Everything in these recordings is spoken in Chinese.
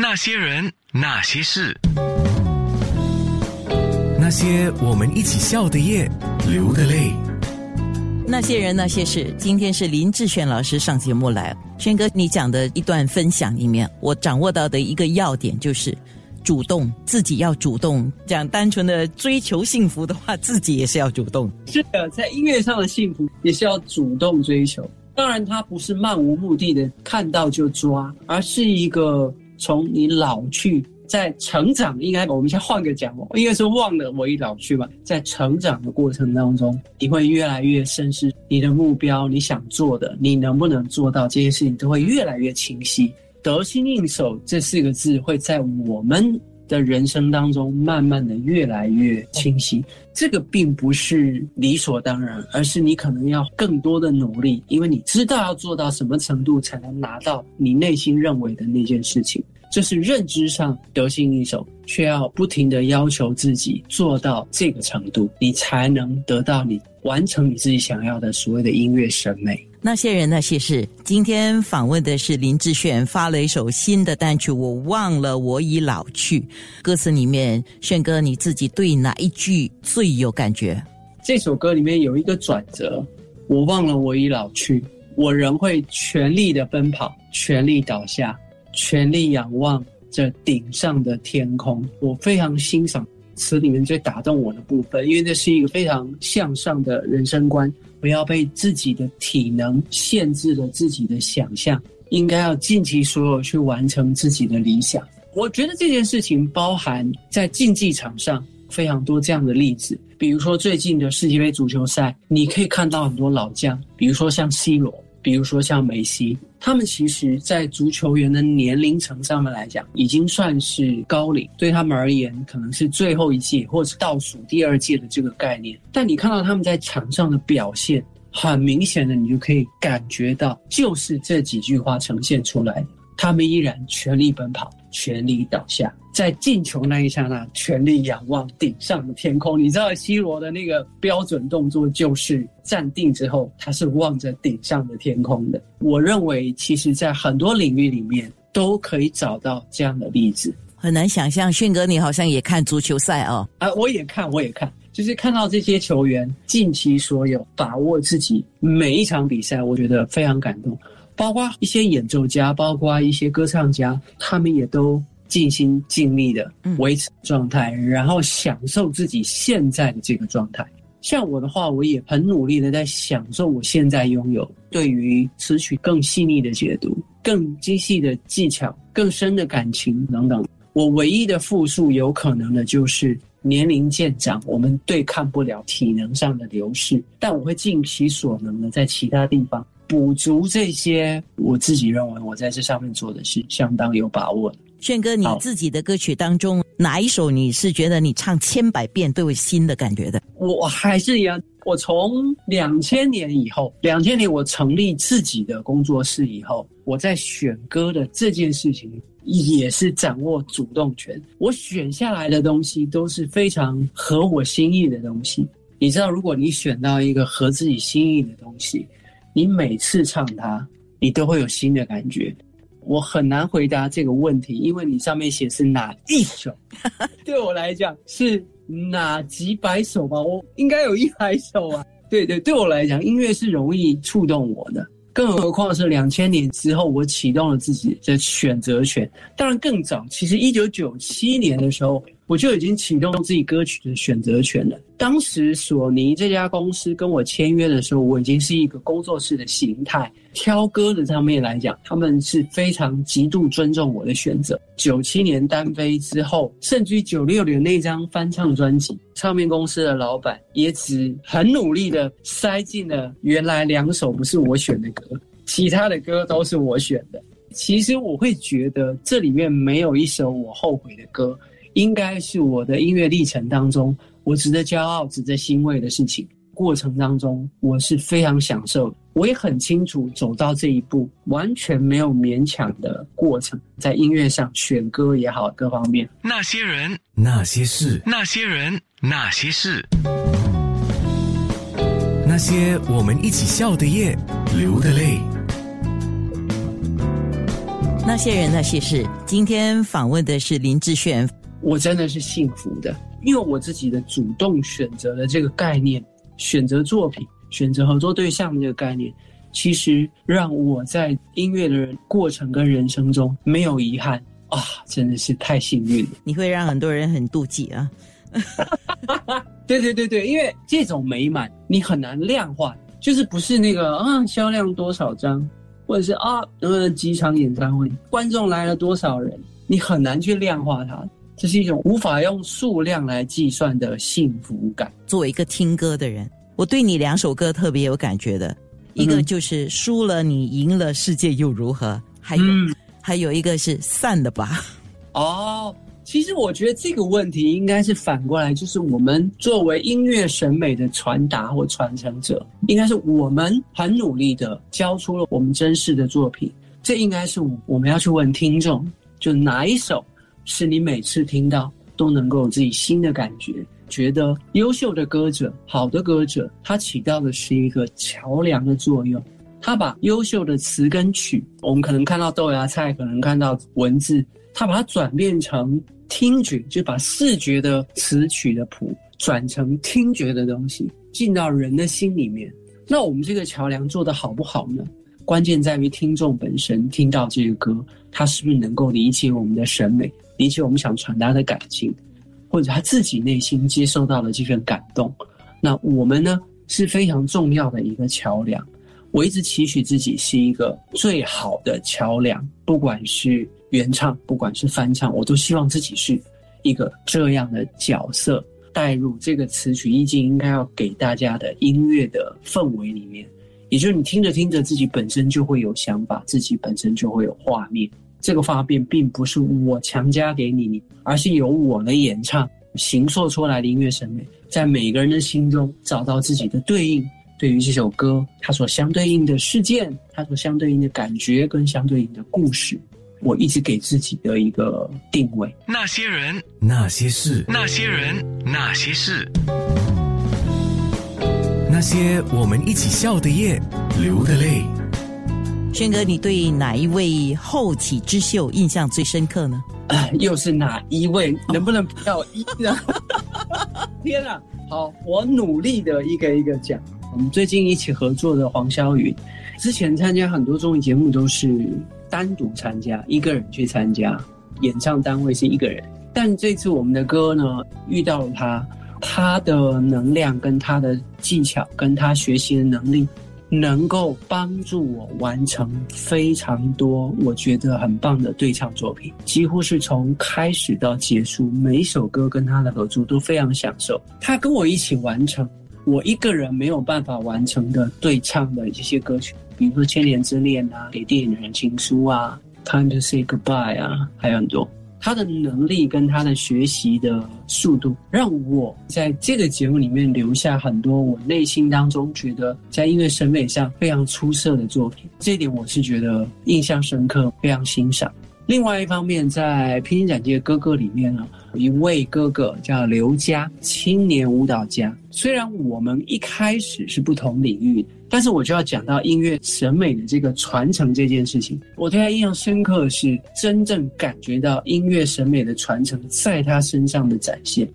那些人，那些事，那些我们一起笑的夜，流的泪。那些人，那些事。今天是林志炫老师上节目来，轩哥，你讲的一段分享里面，我掌握到的一个要点就是主动，自己要主动。讲单纯的追求幸福的话，自己也是要主动。是的，在音乐上的幸福也是要主动追求。当然，它不是漫无目的的看到就抓，而是一个从你老去。在成长，应该我们先换个讲哦，应该是忘了我已老去吧。在成长的过程当中，你会越来越深思你的目标，你想做的，你能不能做到这些事情，都会越来越清晰。得心应手这四个字会在我们的人生当中慢慢的越来越清晰。这个并不是理所当然，而是你可能要更多的努力，因为你知道要做到什么程度才能拿到你内心认为的那件事情。这是认知上得心应手，却要不停的要求自己做到这个程度，你才能得到你完成你自己想要的所谓的音乐审美。那些人那些事，今天访问的是林志炫，发了一首新的单曲《我忘了我已老去》。歌词里面，炫哥你自己对哪一句最有感觉？这首歌里面有一个转折，我忘了我已老去，我仍会全力的奔跑，全力倒下。全力仰望着顶上的天空，我非常欣赏词里面最打动我的部分，因为这是一个非常向上的人生观。不要被自己的体能限制了自己的想象，应该要尽其所有去完成自己的理想。我觉得这件事情包含在竞技场上非常多这样的例子，比如说最近的世界杯足球赛，你可以看到很多老将，比如说像 C 罗。比如说像梅西，他们其实，在足球员的年龄层上面来讲，已经算是高龄，对他们而言，可能是最后一届或者是倒数第二届的这个概念。但你看到他们在场上的表现，很明显的，你就可以感觉到，就是这几句话呈现出来的。他们依然全力奔跑，全力倒下，在进球那一刹那，全力仰望顶上的天空。你知道，C 罗的那个标准动作就是站定之后，他是望着顶上的天空的。我认为，其实，在很多领域里面都可以找到这样的例子。很难想象，迅哥，你好像也看足球赛哦？啊，我也看，我也看，就是看到这些球员尽其所有，把握自己每一场比赛，我觉得非常感动。包括一些演奏家，包括一些歌唱家，他们也都尽心尽力的维持状态，然后享受自己现在的这个状态。像我的话，我也很努力的在享受我现在拥有，对于词曲更细腻的解读、更精细的技巧、更深的感情等等。我唯一的复述有可能的就是年龄渐长，我们对抗不了体能上的流逝，但我会尽其所能的在其他地方。补足这些，我自己认为我在这上面做的是相当有把握的。炫哥，你自己的歌曲当中哪一首你是觉得你唱千百遍都有新的感觉的？我还是一样，我从两千年以后，两千年我成立自己的工作室以后，我在选歌的这件事情也是掌握主动权。我选下来的东西都是非常合我心意的东西。你知道，如果你选到一个合自己心意的东西。你每次唱它，你都会有新的感觉。我很难回答这个问题，因为你上面写是哪一首，对我来讲是哪几百首吧？我应该有一百首啊。对对，对我来讲，音乐是容易触动我的，更何况是两千年之后，我启动了自己的选择权。当然更早，其实一九九七年的时候。我就已经启动自己歌曲的选择权了。当时索尼这家公司跟我签约的时候，我已经是一个工作室的形态。挑歌的上面来讲，他们是非常极度尊重我的选择。九七年单飞之后，甚至于九六年那张翻唱专辑，唱片公司的老板也只很努力的塞进了原来两首不是我选的歌，其他的歌都是我选的。其实我会觉得这里面没有一首我后悔的歌。应该是我的音乐历程当中，我值得骄傲、值得欣慰的事情。过程当中，我是非常享受，我也很清楚走到这一步，完全没有勉强的过程。在音乐上选歌也好，各方面，那些人、那些事、那些人、那些事，那些我们一起笑的夜，流的泪。那些人那些事，今天访问的是林志炫。我真的是幸福的，因为我自己的主动选择的这个概念，选择作品、选择合作对象的这个概念，其实让我在音乐的过程跟人生中没有遗憾啊，真的是太幸运了。你会让很多人很妒忌啊。对对对对，因为这种美满你很难量化，就是不是那个啊销量多少张。或者是啊，呃，几场演唱会，观众来了多少人，你很难去量化它，这是一种无法用数量来计算的幸福感。作为一个听歌的人，我对你两首歌特别有感觉的，一个就是输了你赢了世界又如何，还有还有一个是散了吧。哦。其实我觉得这个问题应该是反过来，就是我们作为音乐审美的传达或传承者，应该是我们很努力的交出了我们真实的作品。这应该是我们要去问听众，就哪一首是你每次听到都能够有自己新的感觉，觉得优秀的歌者、好的歌者，他起到的是一个桥梁的作用。他把优秀的词跟曲，我们可能看到豆芽菜，可能看到文字，他把它转变成。听觉就把视觉的词曲的谱转成听觉的东西，进到人的心里面。那我们这个桥梁做得好不好呢？关键在于听众本身听到这个歌，他是不是能够理解我们的审美，理解我们想传达的感情，或者他自己内心接受到了这份感动。那我们呢是非常重要的一个桥梁。我一直期许自己是一个最好的桥梁，不管是。原唱，不管是翻唱，我都希望自己是一个这样的角色，带入这个词曲意境应该要给大家的音乐的氛围里面。也就是你听着听着，自己本身就会有想法，自己本身就会有画面。这个画面并不是我强加给你，而是由我的演唱形塑出来的音乐审美，在每个人的心中找到自己的对应。对于这首歌，它所相对应的事件，它所相对应的感觉，跟相对应的故事。我一直给自己的一个定位。那些人，那些事，那些人，那些事，那些我们一起笑的夜，流的泪。轩哥，你对哪一位后起之秀印象最深刻呢？又是哪一位？能不能不要一呢？天啊！好，我努力的一个一个讲。我们最近一起合作的黄霄云，之前参加很多综艺节目都是。单独参加，一个人去参加，演唱单位是一个人。但这次我们的歌呢，遇到了他，他的能量跟他的技巧，跟他学习的能力，能够帮助我完成非常多我觉得很棒的对唱作品。几乎是从开始到结束，每一首歌跟他的合作都非常享受。他跟我一起完成我一个人没有办法完成的对唱的这些歌曲。比如说《千年之恋》啊，《给电影人情书》啊，《Time to Say Goodbye》啊，还有很多。他的能力跟他的学习的速度，让我在这个节目里面留下很多我内心当中觉得在音乐审美上非常出色的作品。这一点我是觉得印象深刻，非常欣赏。另外一方面，在《披荆斩棘的哥哥》里面呢，一位哥哥叫刘佳，青年舞蹈家。虽然我们一开始是不同领域。但是我就要讲到音乐审美的这个传承这件事情，我对他印象深刻的是真正感觉到音乐审美的传承在他身上的展现。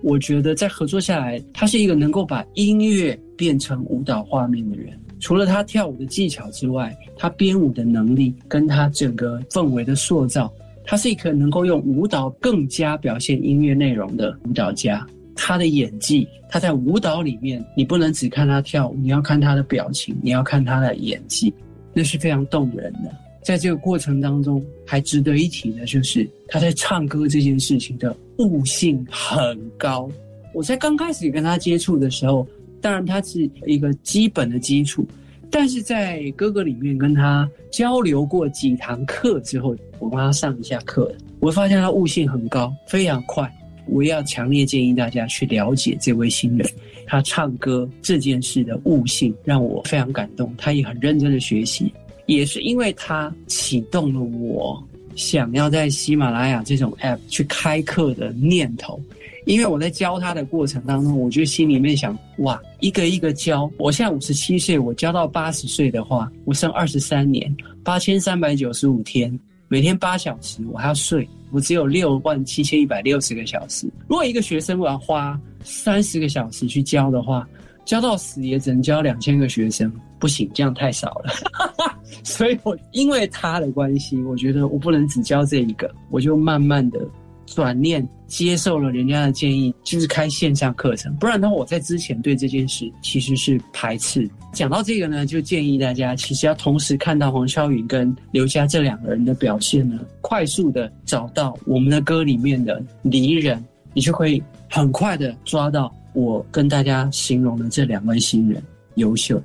我觉得在合作下来，他是一个能够把音乐变成舞蹈画面的人。除了他跳舞的技巧之外，他编舞的能力跟他整个氛围的塑造，他是一个能够用舞蹈更加表现音乐内容的舞蹈家。他的演技，他在舞蹈里面，你不能只看他跳舞，你要看他的表情，你要看他的演技，那是非常动人的。在这个过程当中，还值得一提的就是他在唱歌这件事情的悟性很高。我在刚开始跟他接触的时候，当然他是一个基本的基础，但是在哥哥里面跟他交流过几堂课之后，我帮他上一下课，我发现他悟性很高，非常快。我要强烈建议大家去了解这位新人，他唱歌这件事的悟性让我非常感动。他也很认真的学习，也是因为他启动了我想要在喜马拉雅这种 app 去开课的念头。因为我在教他的过程当中，我就心里面想：哇，一个一个教，我现在五十七岁，我教到八十岁的话，我剩二十三年，八千三百九十五天。每天八小时，我还要睡，我只有六万七千一百六十个小时。如果一个学生我要花三十个小时去教的话，教到死也只能教两千个学生，不行，这样太少了。所以我因为他的关系，我觉得我不能只教这一个，我就慢慢的转念接受了人家的建议，就是开线上课程。不然的话，我在之前对这件事其实是排斥。讲到这个呢，就建议大家其实要同时看到黄霄云跟刘佳这两个人的表现呢，快速的找到我们的歌里面的离人，你就会很快的抓到我跟大家形容的这两位新人优秀。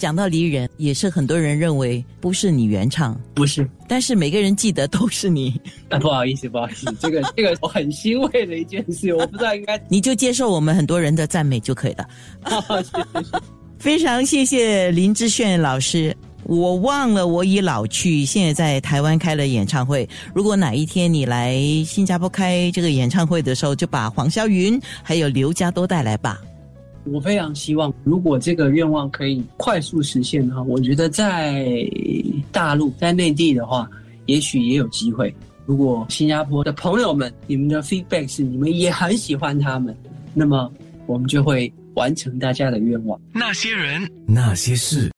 讲到离人，也是很多人认为不是你原唱，不是，但是每个人记得都是你，啊，不好意思，不好意思，这个这个我很欣慰的一件事，我不知道应该 你就接受我们很多人的赞美就可以了。非常谢谢林志炫老师。我忘了我已老去，现在在台湾开了演唱会。如果哪一天你来新加坡开这个演唱会的时候，就把黄霄云还有刘家都带来吧。我非常希望，如果这个愿望可以快速实现的话，我觉得在大陆、在内地的话，也许也有机会。如果新加坡的朋友们，你们的 feedback 是你们也很喜欢他们，那么我们就会完成大家的愿望。那些人，那些事。